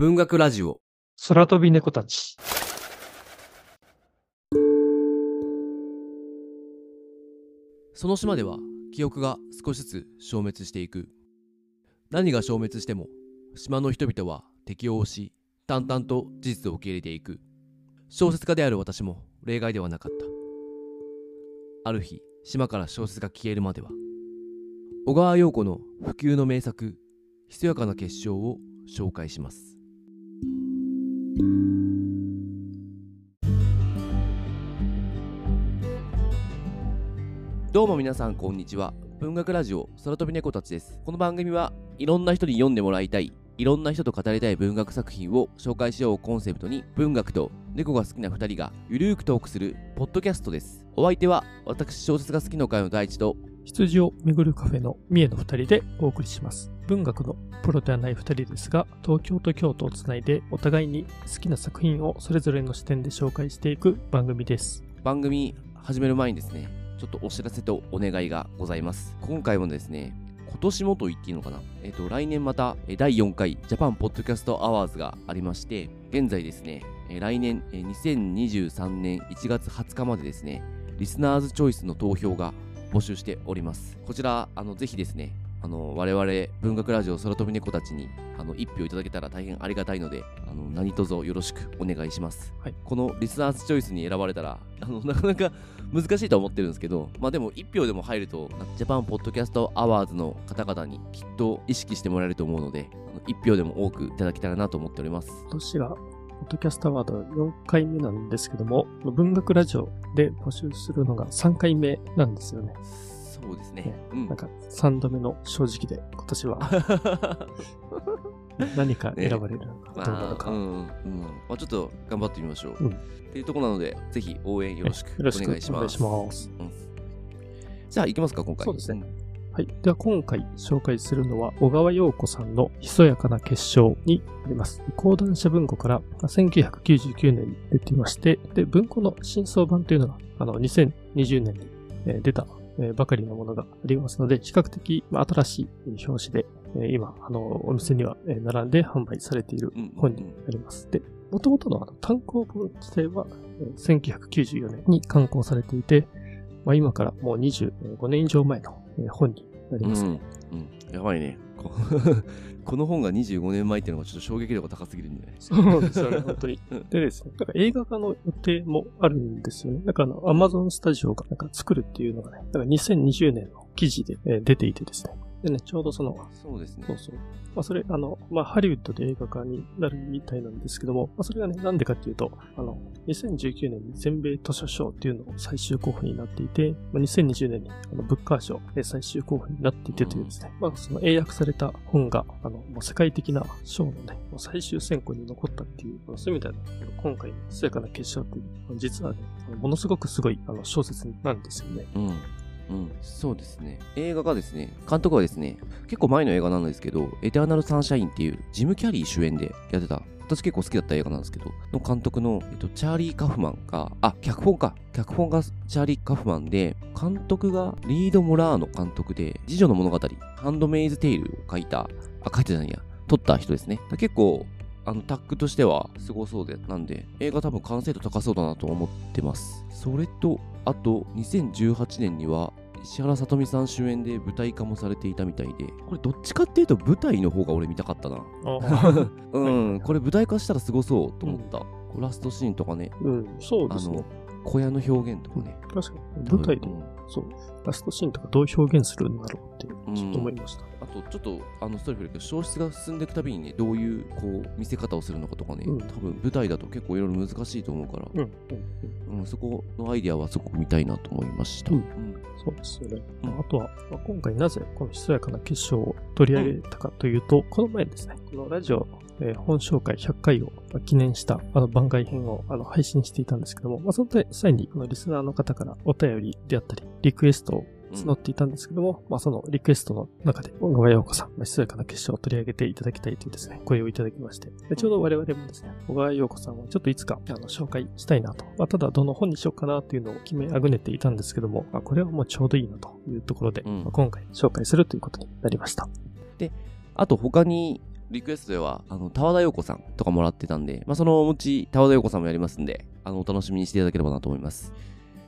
文学ラジオ。空飛び猫たち。その島では記憶が少しずつ消滅していく。何が消滅しても島の人々は適応し、淡々と事実を受け入れていく。小説家である私も例外ではなかった。ある日、島から小説が消えるまでは、小川陽子の普及の名作、ひそやかな結晶を紹介します。どうも皆さんこんにちは。文学ラジオ空飛び猫たちです。この番組はいろんな人に読んでもらいたい、いろんな人と語りたい文学作品を紹介しようコンセプトに文学と猫が好きな2人がゆるーくトークするポッドキャストです。お相手は私小説が好きの会の第一と羊を巡るカフェの三重の二人でお送りします。文学のプロではない二人ですが、東京と京都をつないでお互いに好きな作品をそれぞれの視点で紹介していく番組です。番組始める前にですね、ちょっとお知らせとお願いがございます。今回もですね、今年もと言っていいのかな？えっ、と、来年また第4回ジャパンポッドキャストアワーズがありまして、現在ですね、来年2023年1月20日までですね、リスナーズチョイスの投票が募集しております。こちら、あの、ぜひですね、あの、我々文学ラジオ空飛び猫たちに、あの、一票いただけたら大変ありがたいので、あの、何卒よろしくお願いします。はいこのリスナーズチョイスに選ばれたら、あの、なかなか難しいとは思ってるんですけど、まあでも一票でも入ると、ジャパンポッドキャストアワーズの方々にきっと意識してもらえると思うので、一票でも多くいただけたらなと思っております。今年が、ポッドキャストアワード4回目なんですけども、文学ラジオで募集するのが3回目なんですよね。そうですね。うんなん。か3度目の正直で、今年は 何か選ばれるのかどうなのか。まあ、うん、うん。まあちょっと頑張ってみましょう。うんっていうところなので、ぜひ応援よろしくおよろしく願いします。お願いします。うんじゃあ行きますか、今回。そうですねはい。では今回紹介するのは、小川陽子さんのひそやかな結晶になります。講談社文庫からまあ1999年に出ていまして、で、文庫の新装版というのが、あの、2020年にえー出たえーばかりのものがありますので、比較的まあ新しい表紙で、えー今、あの、お店にはえー並んで販売されている本になります。で、元々のあの単行本自体は、えー1994年に刊行されていて、まあ、今からもう25年以上前のえー本になります。うん。うん。やばいね。こ この本が25年前っていうのがちょっと衝撃度が高すぎるんでね。そうですよね、本当にうん。でですね、なんか映画化の予定もあるんですよね。なんかあの、アマゾンスタジオがなんか作るっていうのがね、なんか2020年の記事でえー出ていてですね。でね、ちょうどその、そうですねそう。そう。まあ、それ、あの、まあ、ハリウッドで映画化になるみたいなんですけども、まあ、それがね、なんでかっていうと、あの、2019年に全米図書賞っていうのを最終候補になっていて、まあ、2020年にあのブッカー賞で最終候補になっていてというですね、まあ、その英訳された本が、あの、もう世界的な賞のね、もう最終選考に残ったっていう、まあそういう意味ではね、今回のつやかな結晶っていう、実はね、ものすごくすごいあの小説なんですよね。うん。うん、そうですね。映画がですね、監督はですね、結構前の映画なんですけど、エターナルサンシャインっていうジム・キャリー主演でやってた、私結構好きだった映画なんですけど、の監督の、えっと、チャーリー・カフマンが、あ、脚本か。脚本がチャーリー・カフマンで、監督がリード・モラーノ監督で、次女の物語、ハンドメイズ・テイルを書いた、あ、書いてないや、撮った人ですね。結構、あのタッグとしてはすごそうで、なんで、映画多分完成度高そうだなと思ってます。それと、あと、2018年には、石原さとみさん主演で舞台化もされていたみたいで、これどっちかっていうと舞台の方が俺見たかったな。うん、これ舞台化したらすごそうと思った。こうラストシーンとかね、うん、そうであすねの。、小屋の表現とかね。確かに、舞台でうんそう。ラストシーンとかどう表現するんだろうって、ちょっと思いました。あと、ちょっと、あの、ストーリーけど、消失が進んでいくたびにね、どういう、こう、見せ方をするのかとかね、うん多分舞台だと結構いろいろ難しいと思うから、うん、うん、うん、そこのアイディアはすごく見たいなと思いました。うんそうですよね。うんあとは、まあ今回なぜこのひそやかな結晶を取り上げたかというと、この前ですね、このラジオ、えー本紹介100回をまあ記念したあの番外編をあの配信していたんですけども、まあ、その際にこのリスナーの方からお便りであったり、リクエストを募っていたんですけども、まあそのリクエストの中で、小川陽子さん、まあひそやかな結晶を取り上げていただきたいというですね、声をいただきまして、でちょうど我々もですね、小川陽子さんはちょっといつかあの紹介したいなと、まあ、ただどの本にしようかなというのを決めあぐねていたんですけども、まあ、これはもうちょうどいいなというところで、うんまあ今回紹介するということになりました。あと他にリクエストでは、あの、田和田陽子さんとかもらってたんで、まあ、そのうち田和田陽子さんもやりますんで、あの、お楽しみにしていただければなと思います。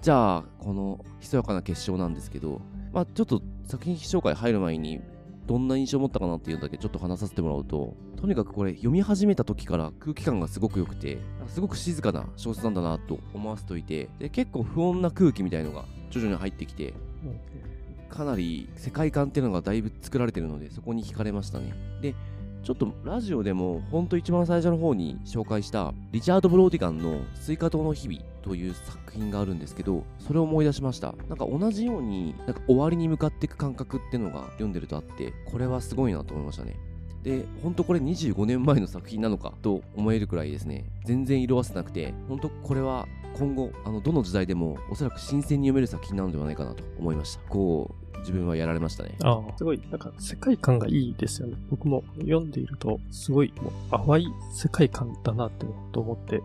じゃあ、この、ひそやかな決勝なんですけど、まあ、ちょっと作品紹介入る前に、どんな印象を持ったかなっていうのだけちょっと話させてもらうと、とにかくこれ読み始めた時から空気感がすごく良くて、すごく静かな小説なんだなと思わせておいて、で結構不穏な空気みたいのが徐々に入ってきて、かなり世界観っていうのがだいぶ作られてるので、そこに惹かれましたね。で、ちょっとラジオでもほんと一番最初の方に紹介したリチャード・ブローティガンの西瓜糖の日々という作品があるんですけど、それを思い出しました。なんか同じように、なんか終わりに向かっていく感覚っていうのが読んでるとあって、これはすごいなと思いましたね。で、ほんとこれ25年前の作品なのかと思えるくらいですね、全然色あせなくて、ほんとこれは今後、あの、どの時代でもおそらく新鮮に読める作品なのではないかなと思いました。こう、自分はやられましたね。ああ、すごい、なんか世界観がいいですよね。僕も読んでいると、すごい、もう淡い世界観だなってと思って、ち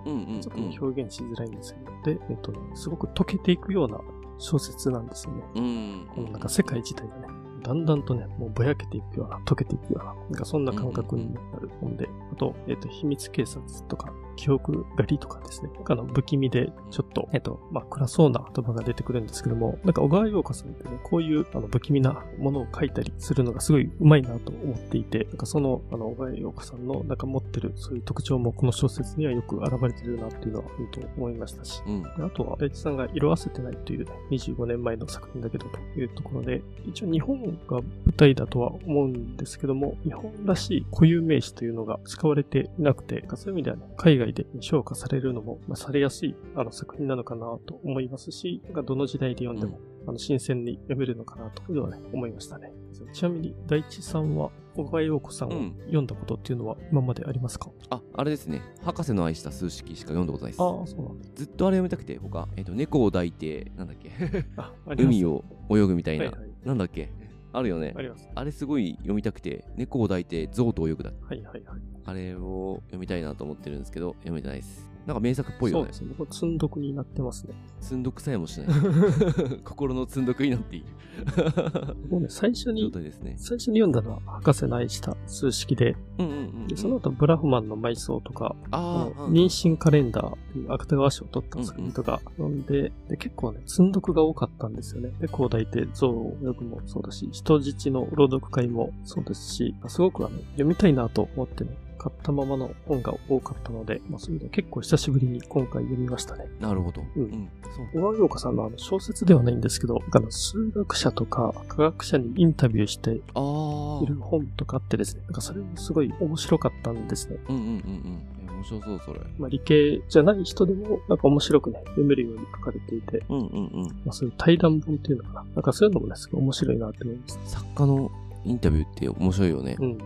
ょっと表現しづらいんですけど、で、えっと、すごく溶けていくような小説なんですよね。うん、うん、なんか世界自体がね。だんだんとね、もうぼやけていくような、溶けていくような、なんかそんな感覚になる本で、あと、えっ、ー、と、秘密警察とか、記憶狩りとかですね、なんかの不気味で、ちょっと、えっ、ー、と、まあ、暗そうな言葉が出てくるんですけども、なんか小川洋子さんってね、こういうあの不気味なものを書いたりするのがすごい上手いなと思っていて、なんかその、あの、小川洋子さんのなんか持ってるそういう特徴もこの小説にはよく現れてるなっていうのは本当思いましたし、うん、あとは大地さんが色あせてないというね、25年前の作品だけどというところで、一応日本が舞台だとは思うんですけども、日本らしい固有名詞というのが使われていなくて、そういう意味ではね、海外で評価されるのも、まあ、されやすいあの作品なのかなと思いますし、どの時代で読んでも、あの新鮮に読めるのかなというのはね、思いましたね。ちなみに、大地さんは、小川陽子さんを読んだことっていうのは今までありますか、うん、あ、あれですね。博士の愛した数式しか読んだことないです。ああ、そうなんずっとあれ読みたくて、他、えっ、ー、と、猫を抱いて、なんだっけ？海を泳ぐみたいな、はいはい、なんだっけ？あるよね。あります。あれすごい読みたくて、猫を抱いて象と泳ぐだ。はいはいはい。あれを読みたいなと思ってるんですけど、読めてないです。なんか名作っぽいよね。そうですね。積んどくになってますね。積んどくさえもしない。心の積んどくになっていい。もうね、最初に、ね、最初に読んだのは、博士の愛した数式で、うんうんうんうん、でその後、ブラフマンの埋葬とか、妊娠カレンダーっていう芥川賞を取った作品とか読んで、うんうん、で結構ね、積んどくが多かったんですよね。で、広大で象を泳ぐもそうだし、人質の朗読会もそうですし、すごくあの読みたいなと思ってね、買ったままの本が多かったので、まあ、そういうの結構久しぶりに今回読みましたね。なるほど。うん。うん、そう。小川洋子さんのあの小説ではないんですけど、あの数学者とか科学者にインタビューしている本とかあってですね、なんかそれもすごい面白かったんですね。うんうんうんうん。面白そう、それ。まあ、理系じゃない人でも、なんか面白くね、読めるように書かれていて、うんうんうん。まあ、そういう対談本っていうのかな。なんかそういうのもね、すごい面白いなって思います。作家のインタビューって面白いよね。うん、うん。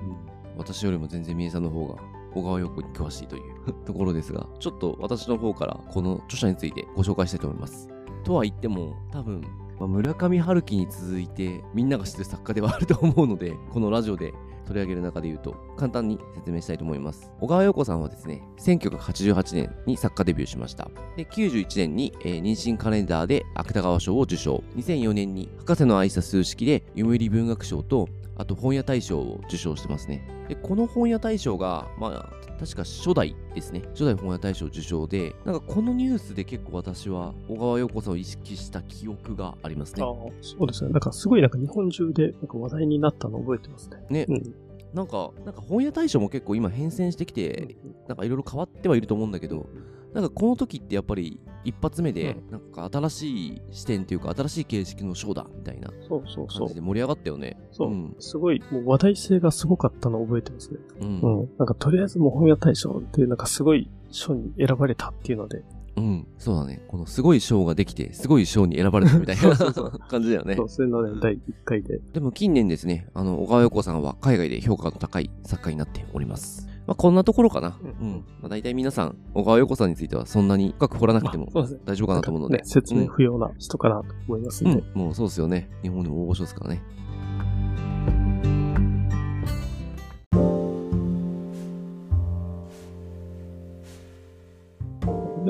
私よりも全然三重さんの方が小川陽子に詳しいという ところですが、ちょっと私の方からこの著者についてご紹介したいと思います。とは言っても、多分、まあ、村上春樹に続いてみんなが知ってる作家ではあると思うので、このラジオで取り上げる中で言うと、簡単に説明したいと思います。小川陽子さんはですね、1988年に作家デビューしました。で、91年に、えー、妊娠カレンダーで芥川賞を受賞。2004年に博士の愛した数式で読売文学賞とあと本屋大賞を受賞してますね。で、この本屋大賞が、まあ、確か初代ですね。初代本屋大賞受賞で、なんかこのニュースで結構私は小川陽子さんを意識した記憶がありますね。ああ、そうですね。なんかすごいなんか日本中でなんか話題になったの覚えてますね。ね。うん、なんか、なんか本屋大賞も結構今変遷してきて、なんかいろいろ変わってはいると思うんだけど、なんかこの時ってやっぱり一発目で、なんか新しい視点というか新しい形式のショーだみたいな感じで盛り上がったよね。そうん、すごい、もう話題性がすごかったのを覚えてますね。うん。うん、なんかとりあえずもう本屋大賞っていうなんかすごい賞に選ばれたっていうので、うん、そうだね。このすごい賞ができて、すごい賞に選ばれたみたいな 感じだよね。そう、そういうのね、第1回で。でも近年ですね、あの、小川陽子さんは海外で評価の高い作家になっております。まあ、こんなところかな。うん。うん、まあ、大体皆さん、小川陽子さんについてはそんなに深く掘らなくても大丈夫かなと思うので。ね、説明不要な人かなと思いますね、うん。もうそうですよね。日本でも大御所ですからね。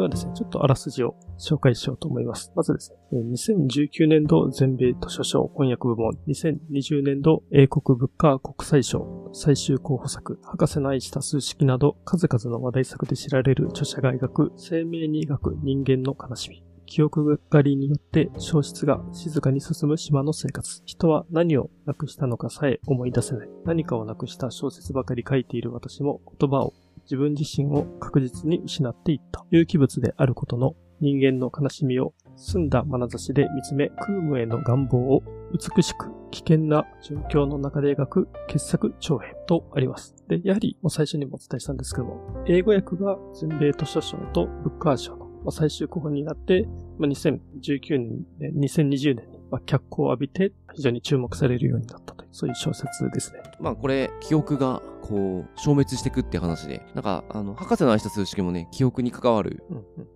ではですね、ちょっとあらすじを紹介しようと思います。まずですね、2019年度全米図書賞翻訳部門、2020年度英国物価国際賞最終候補作、博士の愛した数式など数々の話題作で知られる著者が描く生命に描く人間の悲しみ。記憶狩りによって消失が静かに進む島の生活。人は何をなくしたのかさえ思い出せない。何かをなくした小説ばかり書いている私も言葉を自分自身を確実に失っていった。有機物であることの人間の悲しみを澄んだ眼差しで見つめ、空無への願望を美しく危険な状況の中で描く傑作長編とあります。で、やはり最初にもお伝えしたんですけども、英語訳が全米図書賞とブッカー賞の最終候補になって、2019年、2020年に脚光を浴びて非常に注目されるようになったという、そういう小説ですね。まあこれ、記憶がこう、消滅していくって話で、なんか、あの、博士の愛した数式もね、記憶に関わる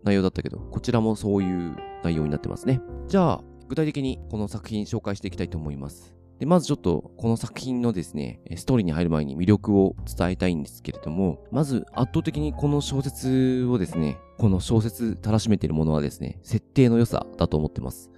内容だったけど、こちらもそういう内容になってますね。じゃあ、具体的にこの作品紹介していきたいと思います。で、まずちょっと、この作品のですね、ストーリーに入る前に魅力を伝えたいんですけれども、まず圧倒的にこの小説をですね、この小説たらしめているものはですね、設定の良さだと思ってます。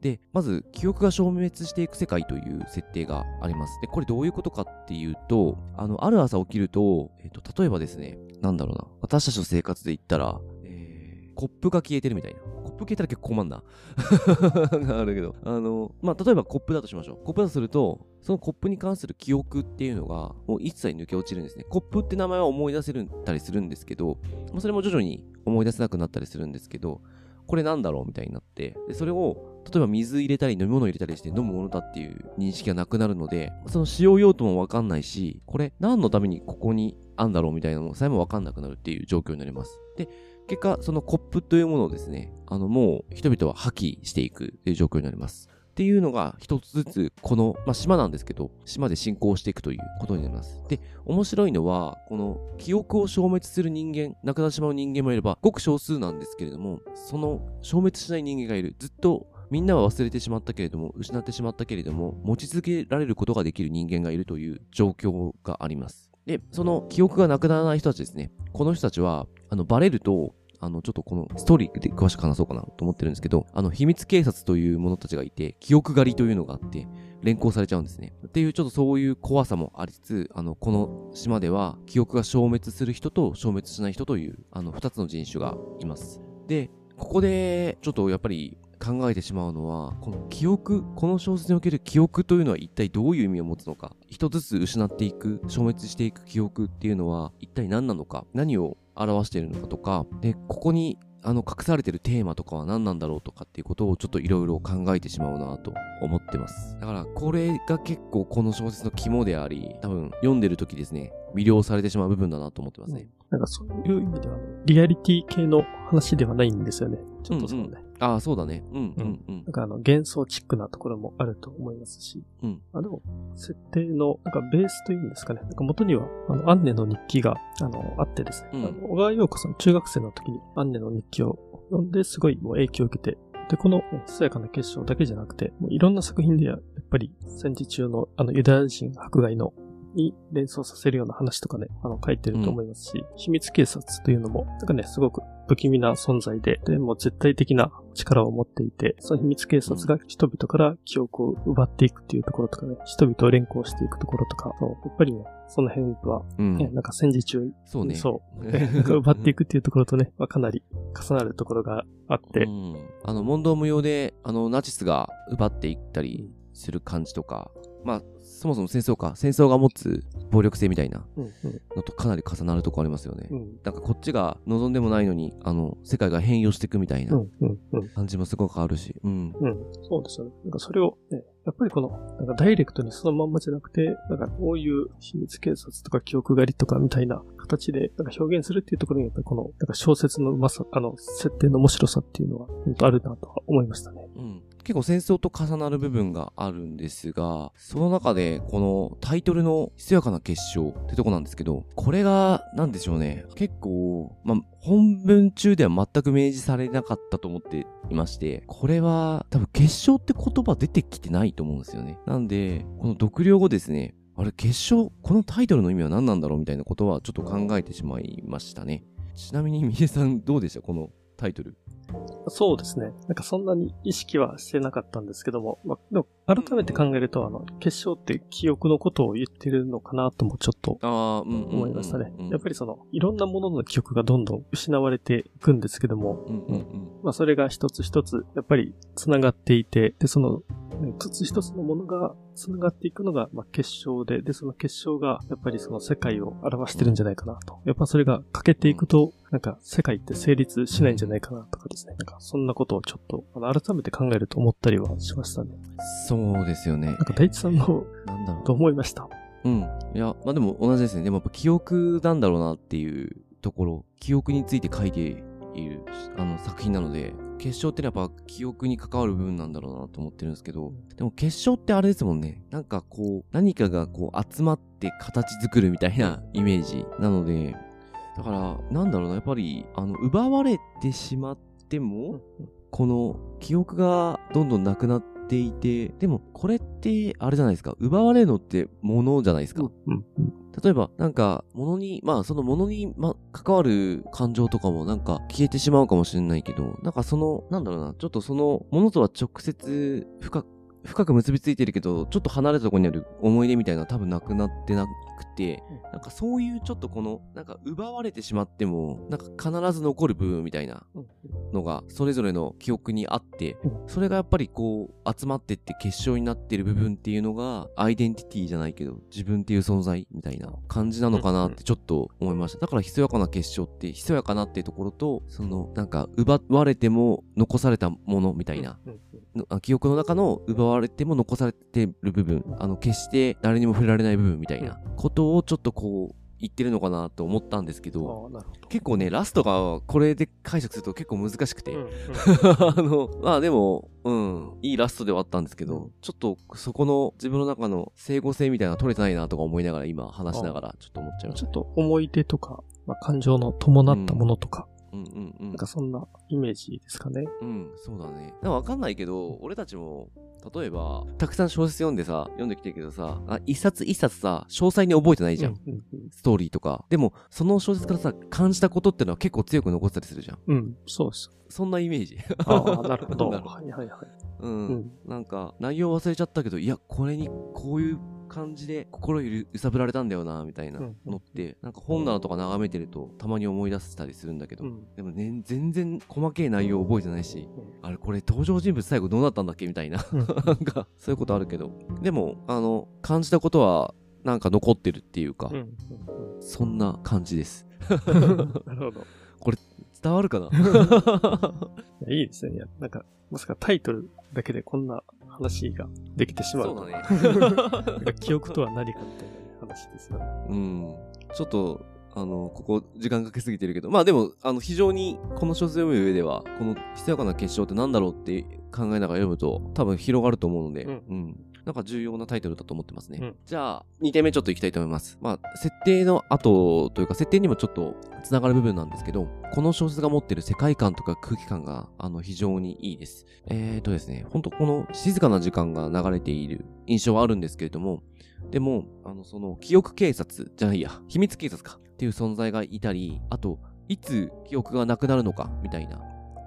で、まず、記憶が消滅していく世界という設定があります。で、これどういうことかっていうと、あの、ある朝起きると、えっ、ー、と、例えばですね、なんだろうな、私たちの生活で言ったら、えー、コップが消えてるみたいな。コップ消えたら結構困んな。あるけど。あの、まあ、例えばコップだとしましょう。コップだとすると、そのコップに関する記憶っていうのが、もう一切抜け落ちるんですね。コップって名前は思い出せるたりするんですけど、まあ、それも徐々に思い出せなくなったりするんですけど、これなんだろうみたいになって、でそれを、例えば水入れたり飲み物入れたりして飲むものだっていう認識がなくなるので、その使用用途もわかんないし、これ何のためにここにあんだろうみたいなのさえもわかんなくなるっていう状況になります。で、結果、そのコップというものをですね、あの、もう人々は破棄していくという状況になります。っていうのが一つずつこの、まあ、島なんですけど、島で進行していくということになります。で、面白いのは、この記憶を消滅する人間、亡くなってしまう人間もいれば、ごく少数なんですけれども、その消滅しない人間がいる。ずっとみんなは忘れてしまったけれども、失ってしまったけれども、持ち続けられることができる人間がいるという状況があります。で、その記憶がなくならない人たちですね。この人たちは、あの、バレると、あの、ちょっとこのストーリーで詳しく話そうかなと思ってるんですけど、あの、秘密警察という者たちがいて、記憶狩りというのがあって、連行されちゃうんですね。っていう、ちょっとそういう怖さもありつつ、あの、この島では、記憶が消滅する人と消滅しない人という、あの、二つの人種がいます。で、ここで、ちょっとやっぱり、考えてしまうのは、この記憶、この小説における記憶というのは一体どういう意味を持つのか、一つずつ失っていく、消滅していく記憶っていうのは一体何なのか、何を表しているのかとか、で、ここにあの隠されてるテーマとかは何なんだろうとかっていうことをちょっといろいろ考えてしまうなと思ってます。だからこれが結構この小説の肝であり、多分読んでる時ですね、魅了されてしまう部分だなと思ってますね。なんかそういう意味では、リアリティ系の話ではないんですよね。ちょっとそうね。うんうんああ、そうだね。うんうんうん。なんかあの、幻想チックなところもあると思いますし。うん。あでも、設定の、なんかベースというんですかね。なんか元には、あの、アンネの日記が、あの、あってですね。うん、あの小川陽子さん、中学生の時にアンネの日記を読んで、すごいもう影響を受けて、で、この、ささやかな結晶だけじゃなくて、もういろんな作品でやっぱり戦時中のあのユダヤ人迫害のに連想させるような話とかね、あの、書いてると思いますし、うん、秘密警察というのも、なんかね、すごく不気味な存在で、でも絶対的な力を持っていて、その秘密警察が人々から記憶を奪っていくっていうところとかね、人々を連行していくところとか、そうやっぱりね、その辺は、うん、なんか戦時中、そうね。そう。奪っていくっていうところとね、かなり重なるところがあって。うん、あの、問答無用で、あの、ナチスが奪っていったりする感じとか、まあ、そもそも戦争か。戦争が持つ暴力性みたいなのとかなり重なるとこありますよね。うん、なんかこっちが望んでもないのに、あの、世界が変容していくみたいな感じもすごくあるし。うん。うん。そうですよね。なんかそれをね、やっぱりこの、なんかダイレクトにそのまんまじゃなくて、なんかこういう秘密警察とか記憶狩りとかみたいな形でなんか表現するっていうところにやっぱりこの、なんか小説のうまさ、あの、設定の面白さっていうのは本当あるなとは思いましたね。うん。結構戦争と重なる部分があるんですが、その中でこのタイトルのひそやかな結晶ってとこなんですけど、これが、なんでしょうね。結構、まあ、本文中では全く明示されなかったと思っていまして、これは多分結晶って言葉出てきてないと思うんですよね。なんで、この読了後ですね、あれ結晶、このタイトルの意味は何なんだろうみたいなことはちょっと考えてしまいましたね。ちなみに、みえさんどうでした？このタイトル？そうですね。なんかそんなに意識はしてなかったんですけども、まあ、でも改めて考えると、あの、結晶って記憶のことを言ってるのかなともちょっと。思いましたね。やっぱり、りその、いろんなものの記憶がどんどん失われていくんですけども。まあそれが一つ一つ、やっぱり繋がっていて、で、その、つ一つのものが繋がっていくのが、まあ結晶で、で、その結晶が、やっぱりその世界を表してるんじゃないかなと。やっぱそれが欠けていくと、なんか世界って成立しないんじゃないかなとかですね。なんかそんなことをちょっと、あの改めて考えると思ったりはしましたね。そうですよねなん。か大地さんの、なんだろう。どう思いました？うん。いや、まあでも同じですね。でもやっぱ記憶なんだろうなっていうところ、記憶について書いているあの作品なので、結晶ってやっぱ記憶に関わる部分なんだろうなと思ってるんですけど、でも結晶ってあれですもんね。なんかこう、何かがこう集まって形作るみたいなイメージなので、だから、なんだろうな、やっぱり、あの、奪われてしまっても、この記憶がどんどんなくなっていて、でもこれってあれじゃないですか。奪われるのって物じゃないですか。例えば、なんか、物に、まあ、その物に、ま、関わる感情とかもなんか消えてしまうかもしれないけど、なんかその、なんだろうな、ちょっとその、物とは直接深く、深く結びついてるけど、ちょっと離れたところにある思い出みたいな多分なくなってなくて、なんかそういうちょっとこの、なんか奪われてしまっても、なんか必ず残る部分みたいなうん。のが、それぞれの記憶にあってうん、それがやっぱりこう、集まってって結晶になってる部分っていうのが、アイデンティティじゃないけど、自分っていう存在みたいな感じなのかなってちょっと思いました。だから、ひそやかな結晶って、ひそやかなっていうところと、その、なんか、奪われても残されたものみたいな、記憶の中の奪われても残されてる部分、あの、決して誰にも触れられない部分みたいなことをちょっとこう、言ってるのかなと思ったんですけど。結構ね、ラストがこれで解釈すると結構難しくて、うんうん あの、まあでも、うん、いいラストではあったんですけど、ちょっとそこの自分の中の整合性みたいなのが取れてないなとか思いながら今話しながらちょっと思っちゃいましたちょっ。と思い出とか、まあ、感情の伴ったものとか、うんうんうんなん。かそんなイメージですかね。うん、そうだね。なんかわかんないけど、俺たちも、例えば、たくさん小説読んでさ、読んできてるけどさ、あ一冊一冊さ、詳細に覚えてないじゃん。うんうんストーリーとか。でも、その小説からさ、感じたことってのは結構強く残ってたりするじゃん。うん。うん、そうです。そんなイメージ。ああ、なるほど。なるはいはいはい。うん。うん。なんか、内容忘れちゃったけど、いや、これにこういう感じで心揺さぶられたんだよな、みたいなうんのって、なんか本棚とか眺めてると、たまに思い出したりするんだけど、うん。でもね、全然細けい内容覚えてないし、うんあれこれ登場人物最後どうなったんだっけみたいな。うん なんか、そういうことあるけど。でも、あの、感じたことは、なんか残ってるっていうか、そんな感じです。う んなるほど。伝わるかな？い やいいですね。なんか、まさかタイトルだけでこんな話ができてしまう。そうだね。なんか記憶とは何かみたいなね話ですよね。うん。ちょっと、あの、ここ、時間かけすぎてるけど、まあでも、あの、非常に、この小説を読む上では、この、ひそやかな結晶って何だろうって考えながら読むと、多分広がると思うので、うんうん。なんか重要なタイトルだと思ってますね。うんじゃあ、2点目ちょっといきたいと思います。まあ、設定の後というか、設定にもちょっと繋がる部分なんですけど、この小説が持ってる世界観とか空気感が、あの、非常にいいです。えーとですね、本当この静かな時間が流れている印象はあるんですけれども、でも、あの、その、記憶警察じゃないや、秘密警察かっていう存在がいたり、あと、いつ記憶がなくなるのかみたいな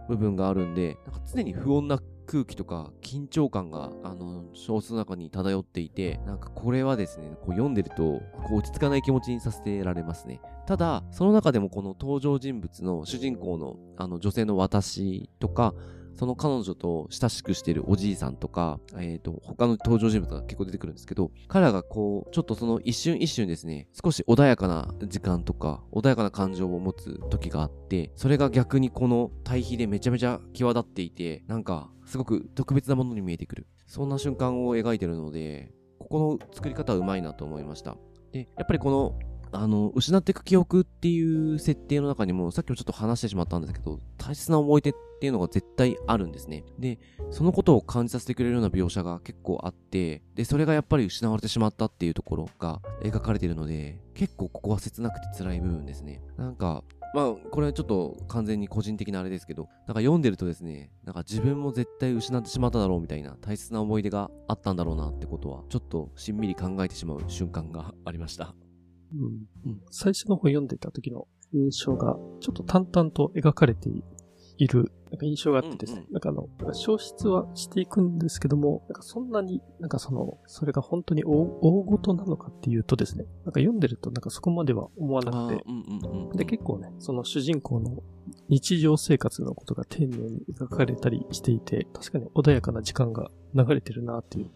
部分があるんで、なんか常に不穏な空気とか緊張感が、あの、小説の中に漂っていて、なんかこれはですね、こう読んでると、こう落ち着かない気持ちにさせてられますね。ただ、その中でもこの登場人物の主人公の、あの、女性の私とか、その彼女と親しくしているおじいさんとか、えっ、と、他の登場人物が結構出てくるんですけど、彼らがこう、ちょっとその一瞬一瞬ですね、少し穏やかな時間とか、穏やかな感情を持つ時があって、それが逆にこの対比でめちゃめちゃ際立っていて、なんか、すごく特別なものに見えてくる。そんな瞬間を描いてるので、ここの作り方はうまいなと思いました。で、やっぱりこの、あの、失っていく記憶っていう設定の中にも、さっきもちょっと話してしまったんですけど、大切な思い出っていうのが絶対あるんですね。で、そのことを感じさせてくれるような描写が結構あって、で、それがやっぱり失われてしまったっていうところが描かれているので、結構ここは切なくて辛い部分ですね。なんか、まあ、これはちょっと完全に個人的なあれですけど、なんか読んでるとですね、なんか自分も絶対失ってしまっただろうみたいな大切な思い出があったんだろうなってことは、ちょっとしんみり考えてしまう瞬間がありました。うんうん最初の方読んでた時の印象が、ちょっと淡々と描かれている、なんか印象があってですね、うんうんなんかあの、消失はしていくんですけども、なんかそんなに、なんかその、それが本当に大大事なのかっていうとですね、なんか読んでるとなんかそこまでは思わなくて、あーうんうんうん。で、結構ね、その主人公の日常生活のことが丁寧に描かれたりしていて、確かに穏やかな時間が流れてるなっていう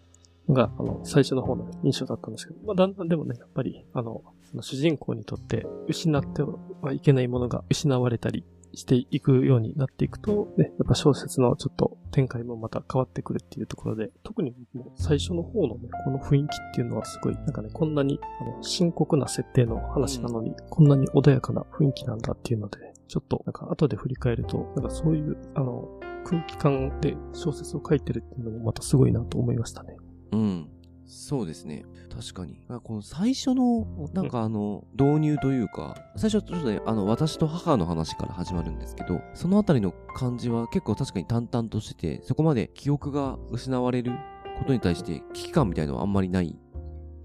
のが、あの、最初の方の印象だったんですけど、まあ、だんだんでもね、やっぱり、あの、その主人公にとって失ってはいけないものが失われたりしていくようになっていくと、ね、やっぱ小説のちょっと展開もまた変わってくるっていうところで、特にもう最初の方のね、この雰囲気っていうのはすごい、なんかね、こんなにあの深刻な設定の話なのに、こんなに穏やかな雰囲気なんだっていうので、ちょっとなんか後で振り返ると、なんかそういう、あの、空気感で小説を書いてるっていうのもまたすごいなと思いましたね。うん。そうですね。確かに。この最初の、なんかあの、導入というか、最初ちょっとね、あの、私と母の話から始まるんですけど、そのあたりの感じは結構確かに淡々としてて、そこまで記憶が失われることに対して危機感みたいのはあんまりない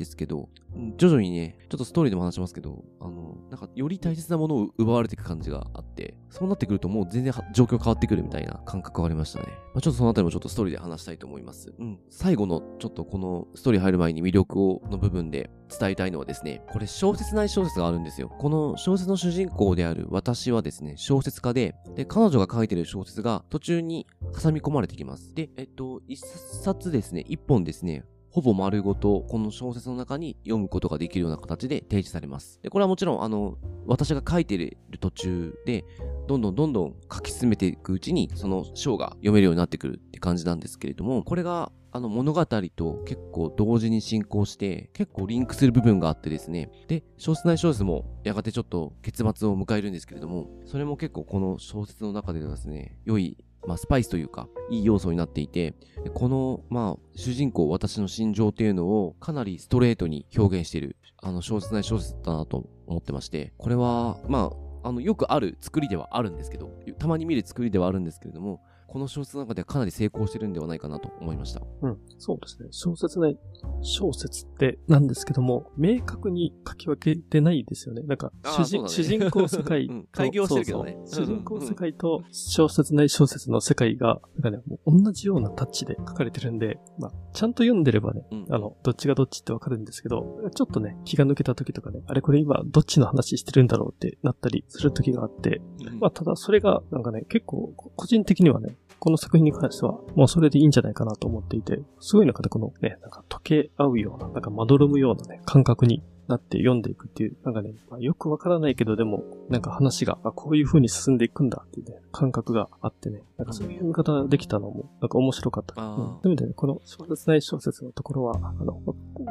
ですけど、うん徐々にね、ちょっとストーリーでも話しますけど、あの、なんかより大切なものを奪われていく感じがあって、そうなってくるともう全然は状況変わってくるみたいな感覚がありましたね。まあ、ちょっとそのあたりもちょっとストーリーで話したいと思います。うん。最後のちょっとこのストーリー入る前に魅力をの部分で伝えたいのはですね、これ小説ない小説があるんですよ。この小説の主人公である私はですね、小説家で、で、彼女が書いてる小説が途中に挟み込まれてきます。で、えっと、一冊ですね、一本ですね、ほぼ丸ごとこの小説の中に読むことができるような形で提示されます。で、これはもちろん、あの、私が書いてる途中で、どんどんどんどん書き進めていくうちに、その章が読めるようになってくるって感じなんですけれども、これが、あの物語と結構同時に進行して、結構リンクする部分があってですね。で、小説内小説もやがてちょっと結末を迎えるんですけれども、それも結構この小説の中ではですね、良い、まあ、スパイスというか、いい要素になっていて、この、まあ、主人公、私の心情っていうのをかなりストレートに表現している、あの、小説内小説だなと思ってまして、これは、まあ、あの、よくある作りではあるんですけど、たまに見る作りではあるんですけれども、この小説の中ではかなり成功してるんではないかなと思いました。うん、そうですね。小説ね、小説ってなんですけども、明確に書き分けてないですよね。なんか、主人,、ね。主人公世界 と、うん開業してるけどね。そうそう。主人公世界と小説内小説の世界が、なんかね、もう同じようなタッチで書かれてるんで、まあ、ちゃんと読んでればね、うん。あの、どっちがどっちってわかるんですけど、ちょっとね、気が抜けた時とかね、あれこれ今どっちの話してるんだろうってなったりする時があって、まあ、ただそれが、なんかね、結構、個人的にはね、この作品に関しては、もうそれでいいんじゃないかなと思っていて、すごいなんかね、このね、なんか溶け合うような、なんかまどろむようなね、感覚になって読んでいくっていう、なんかね、まあ、よくわからないけど、でも、なんか話が、あこういう風に進んでいくんだっていうね、感覚があってね、なんかそういう見方ができたのも、なんか面白かった。うん、そういう意味でね、この小説内小説のところは、あの、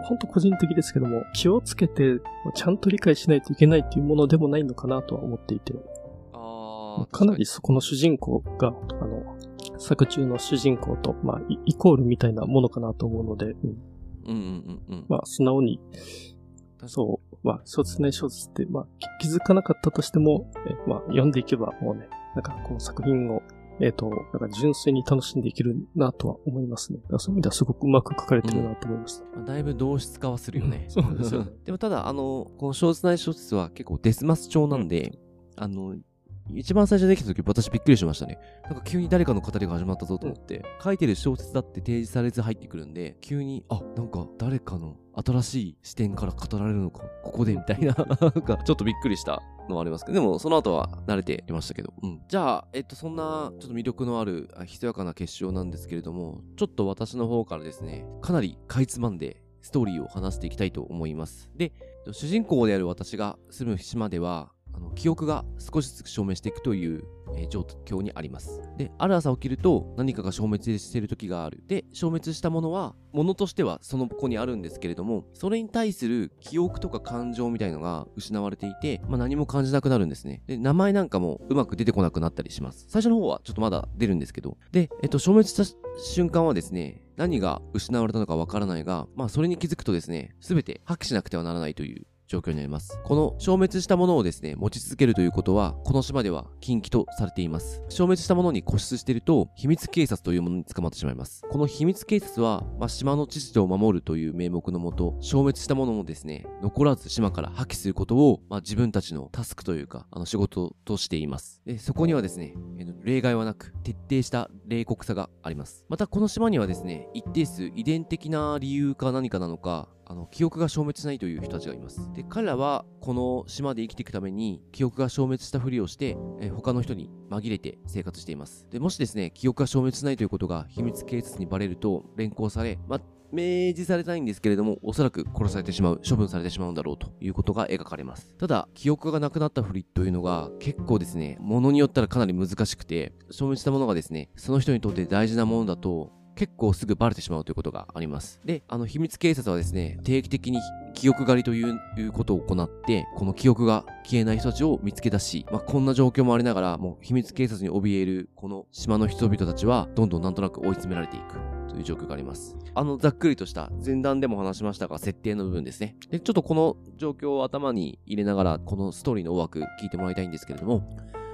ほんと個人的ですけども、気をつけて、ちゃんと理解しないといけないっていうものでもないのかなとは思っていて、あーかなりそこの主人公が、あの、作中の主人公と、まあ、イイコールみたいなものかなと思うので、うんうんうんうんうん。まあ、素直に、そう、まあ、小説内小説って、まあ、気気づかなかったとしても、えまあ、読んでいけば、もうね、なんか、この作品を、えっ、と、なんか純粋に楽しんでいけるなとは思いますね。そういう意味ではすごくうまく書かれてるなと思いました。まあだいぶ同質化はするよね。そうですよね でもただ、あの、この小説内小説は結構デスマス調なんで、あの、一番最初できた時私びっくりしましたね。なんか急に誰かの語りが始まったぞと思って、書いてる小説だって提示されず入ってくるんで、急に、あ、なんか誰かの新しい視点から語られるのか、ここでみたいな、なんかちょっとびっくりしたのはありますけど、でもその後は慣れていましたけど、うん。じゃあ、えっと、そんなちょっと魅力のある、ひそやかな結晶なんですけれども、ちょっと私の方からですね、かなりかいつまんで、ストーリーを話していきたいと思います。で、主人公である私が住む島では、の記憶が少しずつ消滅していくという、えー状況にあります。で、ある朝起きると何かが消滅している時がある。で、消滅したものは、ものとしてはその子にあるんですけれども、それに対する記憶とか感情みたいのが失われていて、まあ、何も感じなくなるんですね。で、名前なんかもうまく出てこなくなったりします。最初の方はちょっとまだ出るんですけど。で、えっと、消滅した瞬間はですね、何が失われたのかわからないが、まあそれに気づくとですね、すべて破棄しなくてはならないという状況になります。この消滅したものをですね、持ち続けるということは、この島では禁忌とされています。消滅したものに固執していると、秘密警察というものに捕まってしまいます。この秘密警察は、まあ、島の秩序を守るという名目のもと、消滅したものをですね、残らず島から破棄することを、まあ、自分たちのタスクというか、あの仕事としています。で、そこにはですね、例外はなく、徹底した冷酷さがあります。またこの島にはですね、一定数遺伝的な理由か何かなのか、あの、記憶が消滅しないという人たちがいます。で、彼らはこの島で生きていくために、記憶が消滅したふりをして、え他の人に紛れて生活しています。で、もしですね、記憶が消滅しないということが秘密警察にバレると連行され、ま明示されないんですけれども、おそらく殺されてしまう、処分されてしまうんだろうということが描かれます。ただ、記憶がなくなったふりというのが結構ですね、ものによったらかなり難しくて、消滅したものがですね、その人にとって大事なものだと、結構すぐバレてしまうということがあります。で、あの、秘密警察はですね、定期的に記憶狩りということを行って、この記憶が消えない人たちを見つけ出し、まあ、こんな状況もありながら、もう秘密警察に怯える、この島の人々たちは、どんどんなんとなく追い詰められていく。という状況があります。あの、ざっくりとした前段でも話しましたが、設定の部分ですね。で、ちょっとこの状況を頭に入れながら、このストーリーの大枠聞いてもらいたいんですけれども、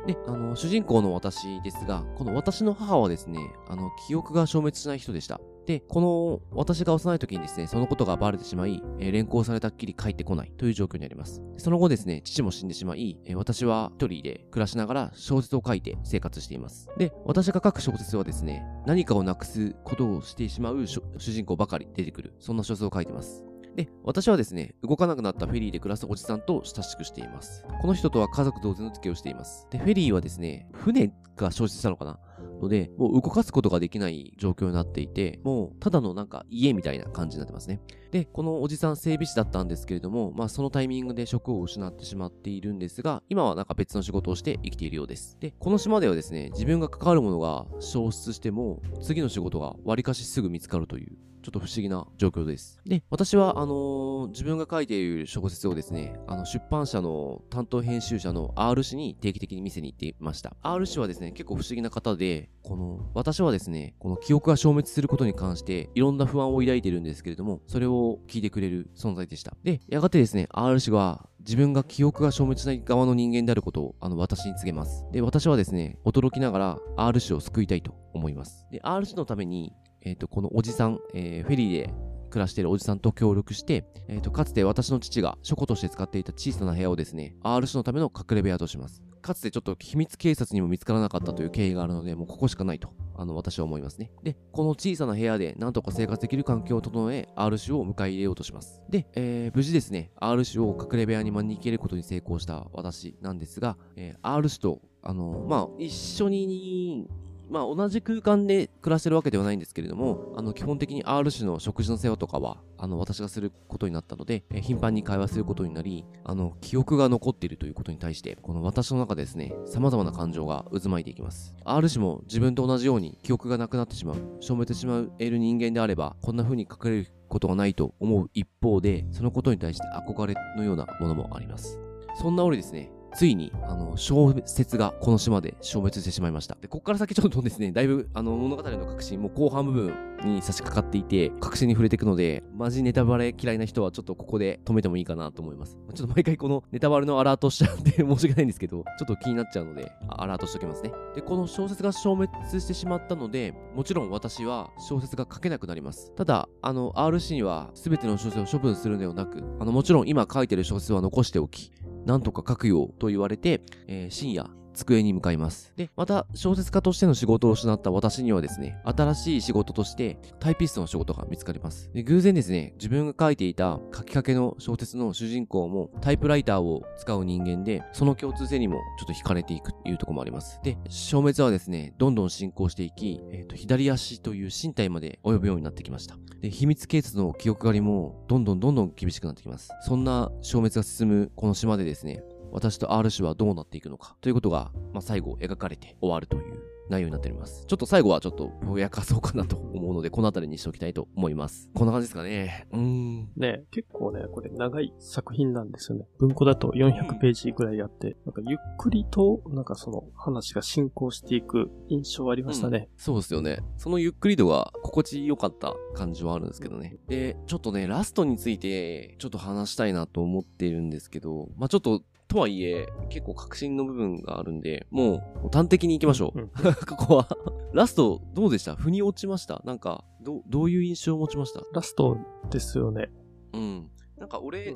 で、あの、主人公の私ですが、この私の母はですね、あの、記憶が消滅しない人でした。で、この私が幼い時にですね、そのことがバレてしまい、えー、連行されたっきり帰ってこないという状況になります。その後ですね、父も死んでしまい、えー、私は一人で暮らしながら小説を書いて生活しています。で、私が書く小説はですね、何かをなくすことをしてしまう主人公ばかり出てくる、そんな小説を書いてます。で、私はですね、動かなくなったフェリーで暮らすおじさんと親しくしています。この人とは家族同然の付き合いをしています。で、フェリーはですね、船が消失したのかな？ので、もう動かすことができない状況になっていて、もうただのなんか家みたいな感じになってますね。で、このおじさん整備士だったんですけれども、まあそのタイミングで職を失ってしまっているんですが、今はなんか別の仕事をして生きているようです。で、この島ではですね、自分が関わるものが消失しても、次の仕事が割かしすぐ見つかるというちょっと不思議な状況です。で、私は、あのー、自分が書いている小説をですね、あの、出版社の担当編集者の R 氏に定期的に見せに行っていました。R 氏はですね、結構不思議な方で、この、私はですね、この記憶が消滅することに関して、いろんな不安を抱いているんですけれども、それを聞いてくれる存在でした。で、やがてですね、R 氏は、自分が記憶が消滅しない側の人間であることを、あの、私に告げます。で、私はですね、驚きながら R 氏を救いたいと思います。で、R 氏のために、えっ、ー、と、このおじさん、えー、フェリーで暮らしているおじさんと協力して、えっ、ー、と、かつて私の父が書庫として使っていた小さな部屋をですね、R 氏のための隠れ部屋とします。かつてちょっと秘密警察にも見つからなかったという経緯があるので、もうここしかないと、あの、私は思いますね。で、この小さな部屋でなんとか生活できる環境を整え、R 氏を迎え入れようとします。で、えー、無事ですね、R 氏を隠れ部屋に招き入れることに成功した私なんですが、えー、R 氏とあの、まあ、一緒にまあ同じ空間で暮らしてるわけではないんですけれども、あの基本的に R 種の食事の世話とかは、あの私がすることになったので、え頻繁に会話することになり、あの記憶が残っているということに対して、この私の中でですね、様々な感情が渦巻いていきます。R 種も自分と同じように記憶がなくなってしまう、消滅してしまえる人間であれば、こんな風に書かれることがないと思う一方で、そのことに対して憧れのようなものもあります。そんな折ですね、ついに、あの、小説がこの島で消滅してしまいました。で、こっから先ちょっとですね、だいぶ、あの、物語の革新、もう後半部分に差し掛かっていて、革新に触れていくので、マジネタバレ嫌いな人はちょっとここで止めてもいいかなと思います。ちょっと毎回このネタバレのアラートしちゃって 申し訳ないんですけど、ちょっと気になっちゃうので、アラートしときますね。で、この小説が消滅してしまったので、もちろん私は小説が書けなくなります。ただ、あの、RC には全ての小説を処分するのではなく、あの、もちろん今書いてる小説は残しておき、なんとか書くよと言われて、えー、深夜、机に向かいます。で、また小説家としての仕事を失った私にはですね、新しい仕事としてタイピストの仕事が見つかります。で、偶然ですね、自分が書いていた書きかけの小説の主人公もタイプライターを使う人間で、その共通性にもちょっと惹かれていくというとこもあります。で、消滅はですね、どんどん進行していき、えっ、ー、と、左足という身体まで及ぶようになってきました。で、秘密警察の記憶狩りもどんどんどんどん厳しくなってきます。そんな消滅が進むこの島でですね、私と R 氏はどうなっていくのか？ということが、まあ、最後描かれて終わるという内容になっております。ちょっと最後はちょっとぼやかそうかなと思うので、この辺りにしておきたいと思います。こんな感じですかね。うーん。ね結構ね、これ長い作品なんですよね。文庫だと400ページぐらいあって、なんかゆっくりと、なんかその話が進行していく印象ありましたね、うん、そうですよね。そのゆっくり度が心地よかった感じはあるんですけどね。で、ちょっとね、ラストについてちょっと話したいなと思っているんですけど、まあちょっととはいえ、結構確信の部分があるんで、もう端的に行きましょう。うん、ここはラスト、どうでした？腑に落ちました？なんか、ど、どういう印象を持ちました？ラストですよね。うん。なんか俺、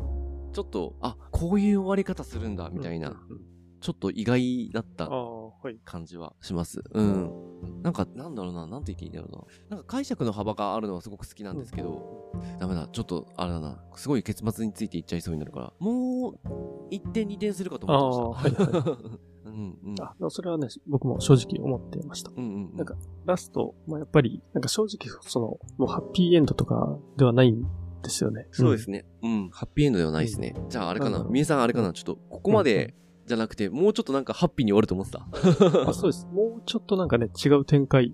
ちょっと、あ、こういう終わり方するんだ、みたいな。ちょっと意外だった。感じはします。うん。なんか、なんだろうな、なんて言っていいんだろうな。なんか解釈の幅があるのはすごく好きなんですけど、ダメだ、ちょっと、あれだな、すごい結末について言っちゃいそうになるから、もう、1点2点するかと思ってました。あ うんうん。あ、それはね、僕も正直思ってました。うんうんうん。なんかラスト、まあ、やっぱり、なんか正直、その、もうハッピーエンドとかではないんですよね。そうですね。うん。ハッピーエンドではないですね。じゃあ、あれかな。みえさん、あれかな。ちょっと、ここまでじゃなくて、もうちょっとなんかハッピーに終わると思ってた。うん。あそうです。もうちょっとなんかね、違う展開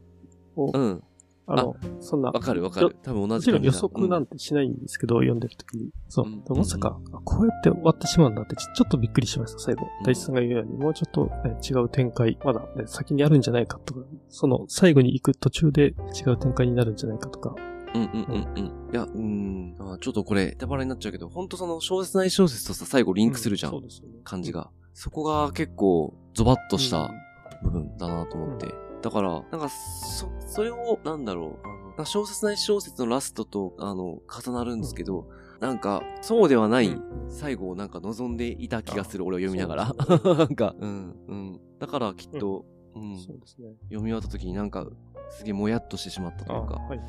を、うん。あの、そんな、わかるわかる。多分同もちろん予測なんてしないんですけど、読んでる時に。そう。うんでもまさか、あこうやって終わってしまうんだって、ちちょっとびっくりしました、最後うん。大地さんが言うように、もうちょっと、ね、違う展開、まだ、ね、先にあるんじゃないかとか、その最後に行く途中で違う展開になるんじゃないかとか。うんうんうんうん。いや、うーん。あちょっとこれ、ネタバレになっちゃうけど、ほんとその小説内小説とさ、最後リンクするじゃん。そうですよね。感じが。そこが結構、ゾバッとした部分だなと思って。だから、なんか、そ、それを、なんだろう。小説内小説のラストと、あの、重なるんですけど、なんか、そうではないうん最後をなんか望んでいた気がする、俺を読みながら。なんか、うん、うん。だからきっと、うん、そうですね。読み終わった時になんか、すげえもやっとしてしまったというか。はい。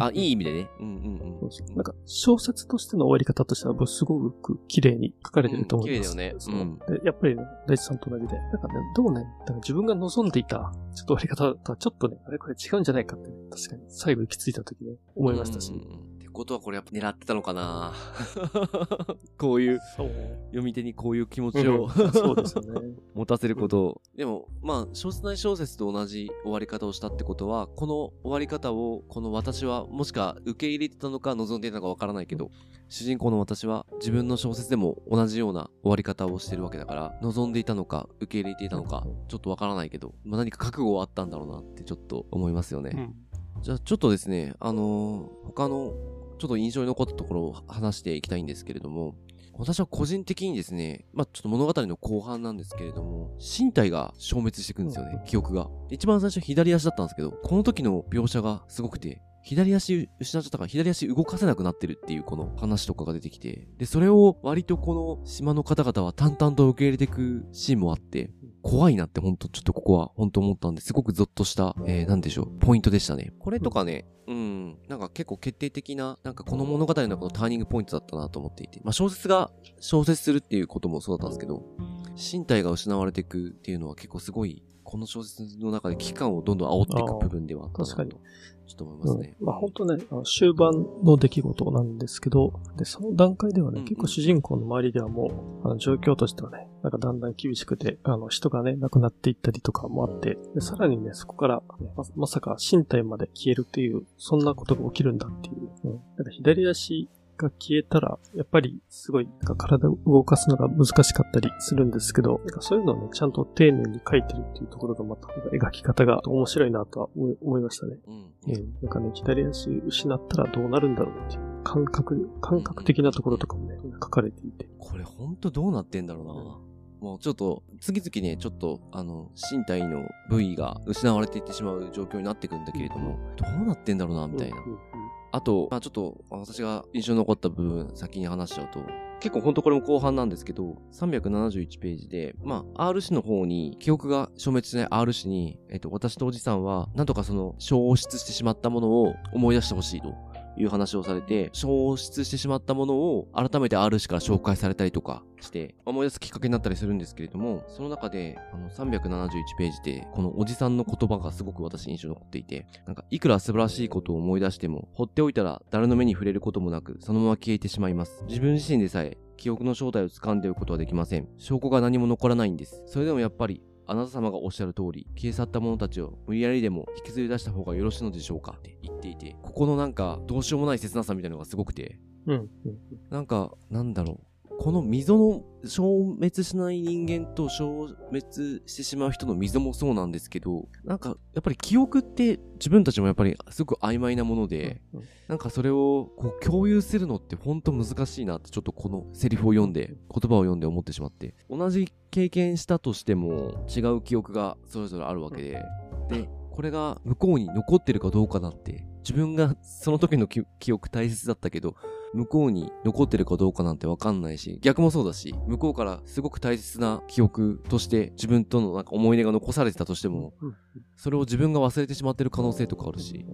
あ、いい意味でね。うんうんそうですなんか、小説としての終わり方としては、僕すごく綺麗に書かれてると思います。うん綺麗だよね。そう。うん。でやっぱりね、大地さんと同じで、なんかね、どうね、なんか自分が望んでいた、ちょっと終わり方とはちょっとね、あれこれ違うんじゃないかって、ね、確かに最後行き着いた時ね、思いましたし。うんうんことはこれやっぱ狙ってたのかな こういう。読み手にこういう気持ちをそうですよね。持たせることを。でも、まあ、小説内小説と同じ終わり方をしたってことは、この終わり方を、この私は、もしか受け入れてたのか望んでいたのかわからないけど、主人公の私は自分の小説でも同じような終わり方をしてるわけだから、望んでいたのか受け入れていたのか、ちょっとわからないけど、まあ、何か覚悟はあったんだろうなってちょっと思いますよね。うん。じゃあちょっとですね、あのー他のちょっと印象に残ったところを話していきたいんですけれども、私は個人的にですね、まあちょっと物語の後半なんですけれども、身体が消滅していくんですよね、記憶が。一番最初左足だったんですけど、この時の描写がすごくて、左足失っちゃったから左足動かせなくなってるっていうこの話とかが出てきて、で、それを割とこの島の方々は淡々と受け入れていくシーンもあって、怖いなって本当ちょっとここは本当思ったんですごくゾッとした、えー、なんでしょう、ポイントでしたね。これとかね、うん、なんか結構決定的な、なんかこの物語の中のターニングポイントだったなと思っていて、まあ小説が小説するっていうこともそうだったんですけど、身体が失われていくっていうのは結構すごい、この小説の中で危機感をどんどん煽っていく部分ではあったなと、確かに。ちょっと思いますね。うん。まあ本当ね、あの終盤の出来事なんですけど、で、その段階ではね、うんうん。結構主人公の周りではもう、あの状況としてはね、なんかだんだん厳しくて、あの人がね、亡くなっていったりとかもあって、でさらにね、そこから、ねま、まさか身体まで消えるっていう、そんなことが起きるんだっていう、うん、なんか左足が消えたら、やっぱりすごい、なんか体を動かすのが難しかったりするんですけど、なんかそういうのをね、ちゃんと丁寧に書いてるっていうところがまた、描き方が面白いなとは思いましたね。うん。うん、なんかね、左足失ったらどうなるんだろうっていう感覚、感覚的なところとかもね、書かれていて。これほんとどうなってんだろうな。もうちょっと、次々ね、ちょっと、あの、身体の部位が失われていってしまう状況になっていくんだけれども、どうなってんだろうな、みたいなうん。うんあと、まあちょっと、私が印象に残った部分、先に話しちゃうと、結構ほんとこれも後半なんですけど、371ページで、まあ R 氏の方に、記憶が消滅しない R 氏に、えっと、私とおじさんは、なんとかその、消失してしまったものを思い出してほしいと。いう話をされて、消失してしまったものを改めて R 氏から紹介されたりとかして、思い出すきっかけになったりするんですけれども、その中で、あの、371ページで、このおじさんの言葉がすごく私印象に残っていて、なんか、いくら素晴らしいことを思い出しても、放っておいたら誰の目に触れることもなく、そのまま消えてしまいます。自分自身でさえ、記憶の正体を掴んでおくことはできません。証拠が何も残らないんです。それでもやっぱり、あなた様がおっしゃる通り、消え去った者たちを無理やりでも引きずり出した方がよろしいのでしょうか？って言っていて、ここのなんか、どうしようもない切なさみたいなのがすごくて、うん。うん。なんか、なんだろう。この溝の消滅しない人間と消滅してしまう人の溝もそうなんですけど、なんか、やっぱり記憶って自分たちもやっぱりすごく曖昧なもので、うんなんかそれをこう共有するのって本当難しいなってちょっとこのセリフを読んで、言葉を読んで思ってしまって、同じ経験したとしても違う記憶がそれぞれあるわけで、で、これが向こうに残ってるかどうかなんて、自分がその時の記記憶大切だったけど、向こうに残ってるかどうかなんてわかんないし、逆もそうだし、向こうからすごく大切な記憶として自分とのなんか思い出が残されてたとしても、それを自分が忘れてしまってる可能性とかあるし、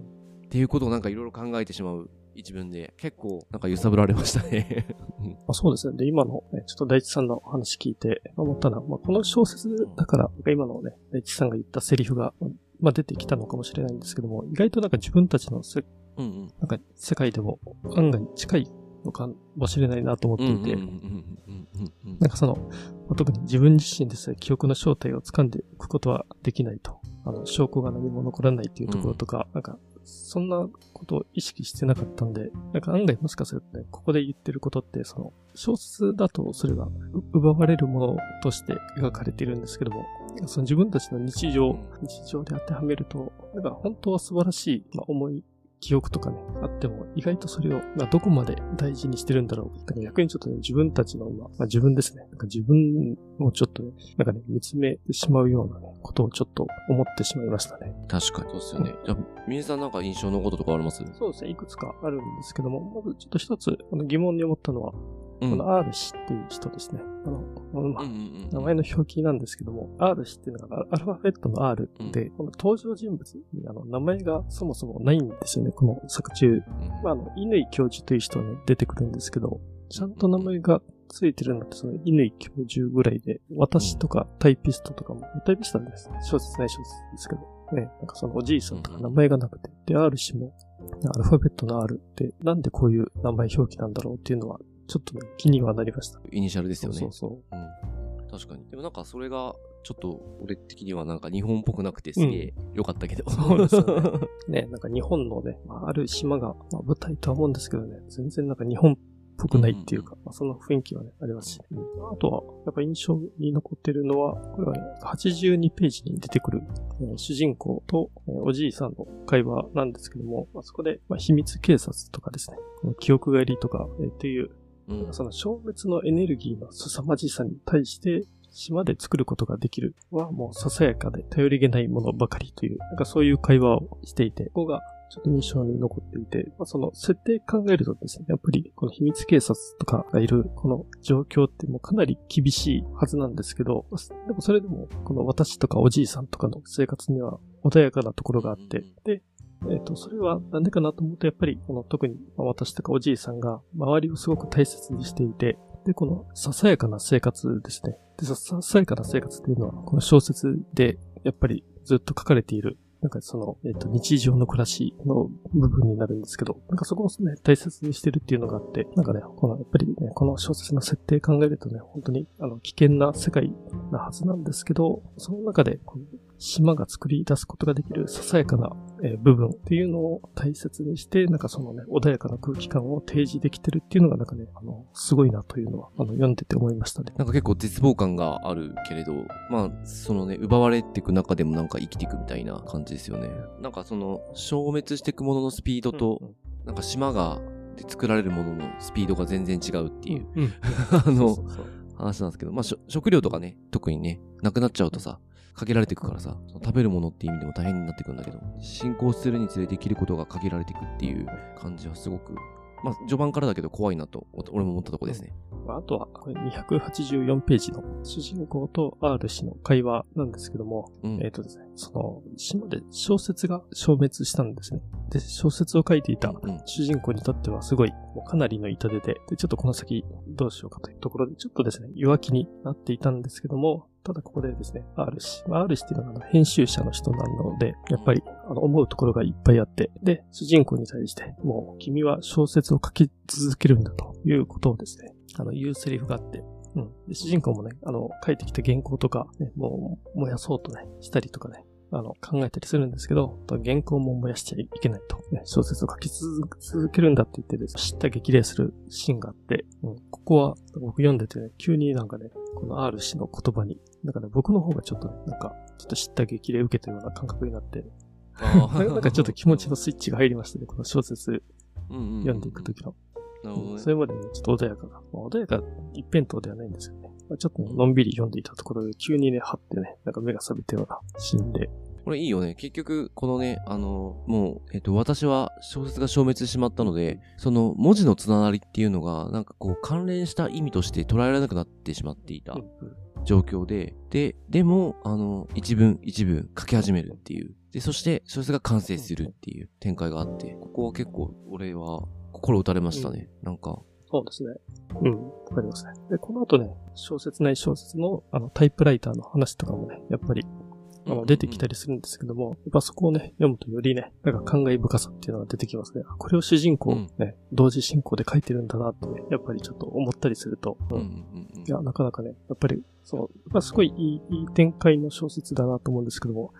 っていうことをなんかいろいろ考えてしまう一文で、結構なんか揺さぶられましたね。ま、そうですね。で、今の、ね、ちょっと大地さんの話聞いて思ったのは、まあ、この小説だから、今のね、大地さんが言ったセリフが、まあ、出てきたのかもしれないんですけども、意外となんか自分たちのせうんうん。なんか世界でも案外近いのかもしれないなと思っていて、うんうんうんうんうんうんなんかその、まあ特に自分自身でさえ記憶の正体を掴んでいくことはできないと。あの、証拠が何も残らないっていうところとか、なんか、そんなことを意識してなかったんで、なんか案外もしかするとね、ここで言ってることって、その、小説だとそれがう奪われるものとして描かれているんですけども、その自分たちの日常、日常で当てはめると、なんか本当は素晴らしい、まあ、思い記憶とかね、あっても、意外とそれを、まあ、どこまで大事にしてるんだろう。逆にちょっとね、自分たちの今、まあ、自分ですね。なんか自分をちょっとね、なんかね、見つめてしまうようなね、ことをちょっと思ってしまいましたね。確かにそうですよね。じゃあ、みえさんなんか印象のこととかあります？そうですね、いくつかあるんですけども、まずちょっと一つ、あの疑問に思ったのは、うん。この R 氏っていう人ですね。あの、ま名前の表記なんですけども、R 氏っていうのがアルファベットの R で、この登場人物にあの名前がそもそもないんですよね、この作中。うんまあ、あの、乾教授という人はね、出てくるんですけど、ちゃんと名前がついてるのってその乾教授ぐらいで、私とかタイピストとかも、タイピストなんです。小説ない小説ですけど、ね、なんかそのおじいさんとか名前がなくて、で、R 氏も、アルファベットの R って、なんでこういう名前表記なんだろうっていうのは、ちょっとね、気にはなりました。イニシャルですよね。そうそううん。確かに。でもなんかそれが、ちょっと俺的にはなんか日本っぽくなくてすげえ良かったけど。そうですよね ね、なんか日本のね、まあ、ある島が、まあ、舞台とは思うんですけどね、全然なんか日本っぽくないっていうか、まあ、その雰囲気はね、ありますし、うんあとは、やっぱ印象に残ってるのは、これはね、82ページに出てくる、えー主人公と、えーおじいさんの会話なんですけども、まあ、そこで、まあ、秘密警察とかですね、記憶狩りとか、えーっていう、うん。その消滅のエネルギーの凄まじさに対して、島で作ることができるはもうささやかで頼りげないものばかりという、なんかそういう会話をしていて、ここがちょっと印象に残っていて、まあ、その設定考えるとですね、やっぱりこの秘密警察とかがいるこの状況ってもうかなり厳しいはずなんですけど、でもそれでもこの私とかおじいさんとかの生活には穏やかなところがあって、で、えっ、と、それはなんでかなと思うと、やっぱり、この特に私とかおじいさんが周りをすごく大切にしていて、で、このささやかな生活ですね。で、ささやかな生活っていうのは、この小説でやっぱりずっと書かれている、なんかその、えっ、と、日常の暮らしの部分になるんですけど、なんかそこをね、大切にしてるっていうのがあって、なんかね、この、やっぱりね、この小説の設定考えるとね、本当に、あの、危険な世界なはずなんですけど、その中で、この島が作り出すことができるささやかな、えー部分っていうのを大切にして、なんかそのね、穏やかな空気感を提示できてるっていうのがなんかね、あの、すごいなというのは、あの、読んでて思いましたね。なんか結構絶望感があるけれど、まあ、そのね、奪われていく中でもなんか生きていくみたいな感じですよね。なんかその、消滅していくもののスピードと、うんなんか島が、で作られるもののスピードが全然違うっていう、うん、うん あのそうそうそう話なんですけど、まあ、食料とかね、特にね、なくなっちゃうとさ、限られていくからさ、食べるものっていう意味でも大変になっていくんだけど、進行するにつれできることが限られていくっていう感じはすごく、まあ、序盤からだけど怖いなと、お俺も思ったとこですね。まああとは、これ284ページの主人公と R 氏の会話なんですけども、うん。えっ、とですね、その、島で小説が消滅したんですね。で、小説を書いていたうん主人公にとってはすごい、もうかなりの痛手で、で、ちょっとこの先どうしようかというところで、ちょっとですね、弱気になっていたんですけども、ただここでですね、R 氏。まあ R 氏っていうのは編集者の人なので、やっぱりあの思うところがいっぱいあって、で、主人公に対して、もう君は小説を書き続けるんだということをですね、あの、言うセリフがあって、うん。で、主人公もね、あの、書いてきた原稿とか、ね、もう、燃やそうとね、したりとかね、あの、考えたりするんですけど、原稿も燃やしちゃいけないと。ね、小説を書き続続けるんだって言ってです、知った激励するシーンがあって、うん、ここは僕読んでてね、急になんかね、この R 氏の言葉に、なんかね、僕の方がちょっとね、なんか、ちょっと知った激励受けたような感覚になって、なんかちょっと気持ちのスイッチが入りましたね、この小説読んでいくときの。なるほどねそ。れまでね、ちょっと穏やかな。まあ穏やか一辺倒ではないんですよね。まあちょっとね、のんびり読んでいたところで、急にね、はってね、なんか目が覚めたようなシーンで、これいいよね。結局、このね、あの、もう、えっと、私は小説が消滅してしまったので、その文字のつながりっていうのが、なんかこう、関連した意味として捉えられなくなってしまっていた状況で、で、でも、あの、一文一文書き始めるっていう。で、そして、小説が完成するっていう展開があって、ここは結構、俺は心打たれましたね。なんか、そうですね。うん、わかりますね。で、この後ね、小説内小説のあのタイプライターの話とかもね、やっぱりあの出てきたりするんですけども、やっぱそこをね、読むとよりね、なんか感慨深さっていうのが出てきますね。これを主人公ね、うん、同時進行で書いてるんだなってね、やっぱりちょっと思ったりすると、うん。いや、なかなかね、やっぱり、そう、まあ、すごいいいいい展開の小説だなと思うんですけども、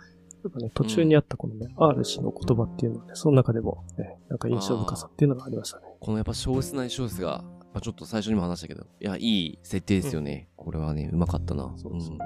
やっぱね、途中にあったこのね、うん、R 氏の言葉っていうのはね、その中でもね、なんか印象深さっていうのがありましたね。このやっぱ小説内小説がまあ、ちょっと最初にも話したけど、いや、いい設定ですよね。うん、これはね、うまかったな。そうですね。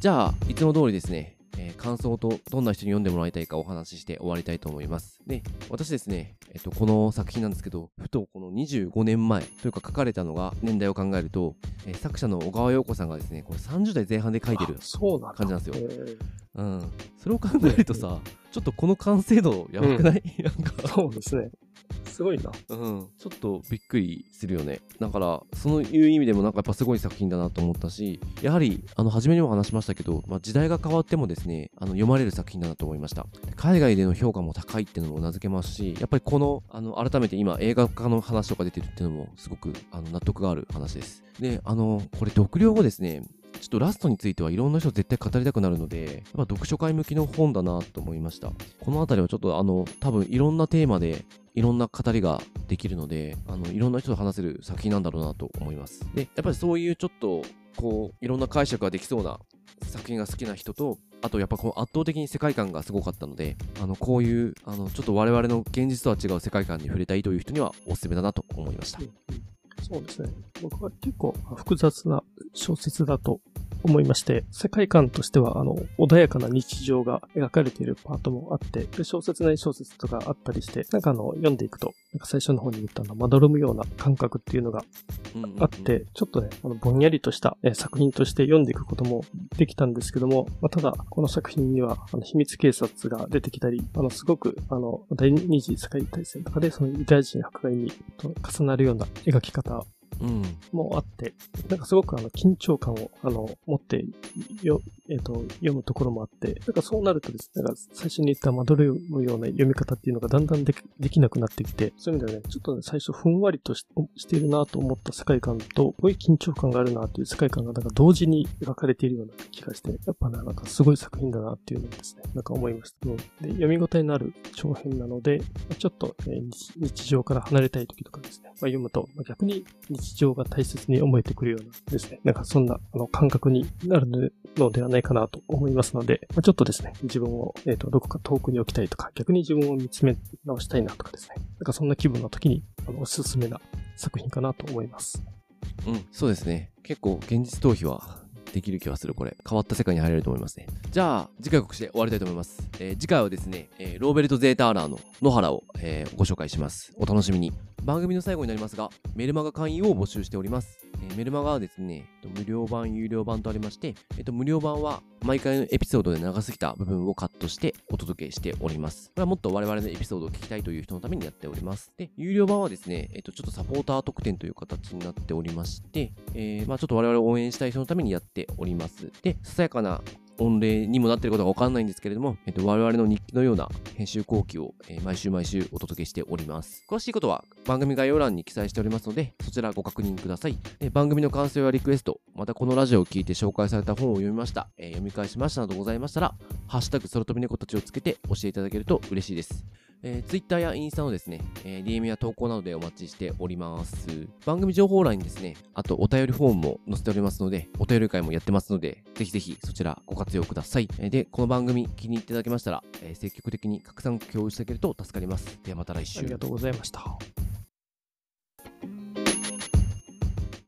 じゃあ、いつも通りですね、えー、感想とどんな人に読んでもらいたいかお話しして終わりたいと思います。で、私ですね、えっと、この作品なんですけど、ふとこの25年前というか書かれたのが年代を考えると、えー、作者の小川陽子さんがですね、これ30代前半で書いてる感じなんですよ。うん。それを考えるとさ、ちょっとこの完成度やばくない、うん、なんかそうですね。すごいな。うん。ちょっとびっくりするよね。だから、そういう意味でもなんかやっぱすごい作品だなと思ったし、やはり、あの、初めにも話しましたけど、まあ、時代が変わってもですね、あの、読まれる作品だなと思いました。海外での評価も高いっていうのも名付けますし、やっぱりこの、あの、改めて今映画化の話とか出てるっていうのもすごく、あの、納得がある話です。で、あの、これ読了後ですね、ちょっとラストについてはいろんな人絶対語りたくなるので、やっぱ読書会向きの本だなと思いました。このあたりはちょっとあの、多分いろんなテーマでいろんな語りができるので、あの、いろんな人と話せる作品なんだろうなと思います。で、やっぱりそういうちょっと、こう、いろんな解釈ができそうな作品が好きな人と、あとやっぱこう圧倒的に世界観がすごかったので、あの、こういう、あの、ちょっと我々の現実とは違う世界観に触れたいという人にはおすすめだなと思いました。そうですね。僕は結構複雑な小説だと思いまして、世界観としては、あの、穏やかな日常が描かれているパートもあって、で小説内小説とかあったりして、なんかあの、読んでいくと、なんか最初の方に言ったのまどろむような感覚っていうのがあって、ちょっとね、あのぼんやりとした、え作品として読んでいくこともできたんですけども、まあ、ただ、この作品には、あの秘密警察が出てきたり、あの、すごく、あの、第二次世界大戦とかで、そのユダヤ人迫害に重なるような描き方うん、もあって、なんかすごくあの緊張感をあの持ってよ、えーと、読むところもあって、なんかそうなるとですね、なんか最初に言ったまどろむような読み方っていうのがだんだんでできなくなってきて、そういう意味ではね、ちょっとね、最初ふんわりとししているなと思った世界観と、すごい緊張感があるなという世界観がなんか同時に描かれているような気がして、やっぱね、なんかすごい作品だなっていうのをですね、なんか思いました。で読み応えのある長編なので、ちょっと、ね、日常から離れたい時とかですね、まあ、読むと、まあ、逆に日常が大切に思えてくるようなですね、なんかそんなあの感覚になるのではないないかなと思いますので、まあ、ちょっとですね、自分を、えーと、どこか遠くに置きたいとか、逆に自分を見つめ直したいなとかですね、なんかそんな気分の時にあのおすすめな作品かなと思います。うん、そうですね。結構現実逃避はできる気はする、これ。変わった世界に入れると思いますね。じゃあ、次回告知で終わりたいと思います。えー、次回はですね、えー、ローベルト・ゼーターラーの野原を、えー、ご紹介します。お楽しみに。番組の最後になりますが、メルマガ会員を募集しております。え、メルマガはですね、無料版、有料版とありまして、えっと、無料版は毎回のエピソードで長すぎた部分をカットしてお届けしております。これはもっと我々のエピソードを聞きたいという人のためにやっております。で、有料版はですね、えっと、ちょっとサポーター特典という形になっておりまして、えー、まあちょっと我々を応援したい人のためにやっております。で、ささやかな御礼にもなっていることがわかんないんですけれども、えっと、我々の日記のような編集後期を、えー、毎週毎週お届けしております。詳しいことは番組概要欄に記載しておりますので、そちらご確認ください。え番組の感想やリクエスト、またこのラジオを聞いて紹介された本を読みました、えー、読み返しましたなどございましたら、ハッシュタグ空飛び猫たちをつけて教えていただけると嬉しいです。えー、Twitter やインスタのですね、えー、DM や投稿などでお待ちしております。番組情報欄にですね、あとお便りフォームも載せておりますので、お便り会もやってますので、ぜひぜひそちらご活用ください。えー、で、この番組気に入っていただけましたら、えー、積極的に拡散共有してあげると助かります。ではまた来週。ありがとうございました。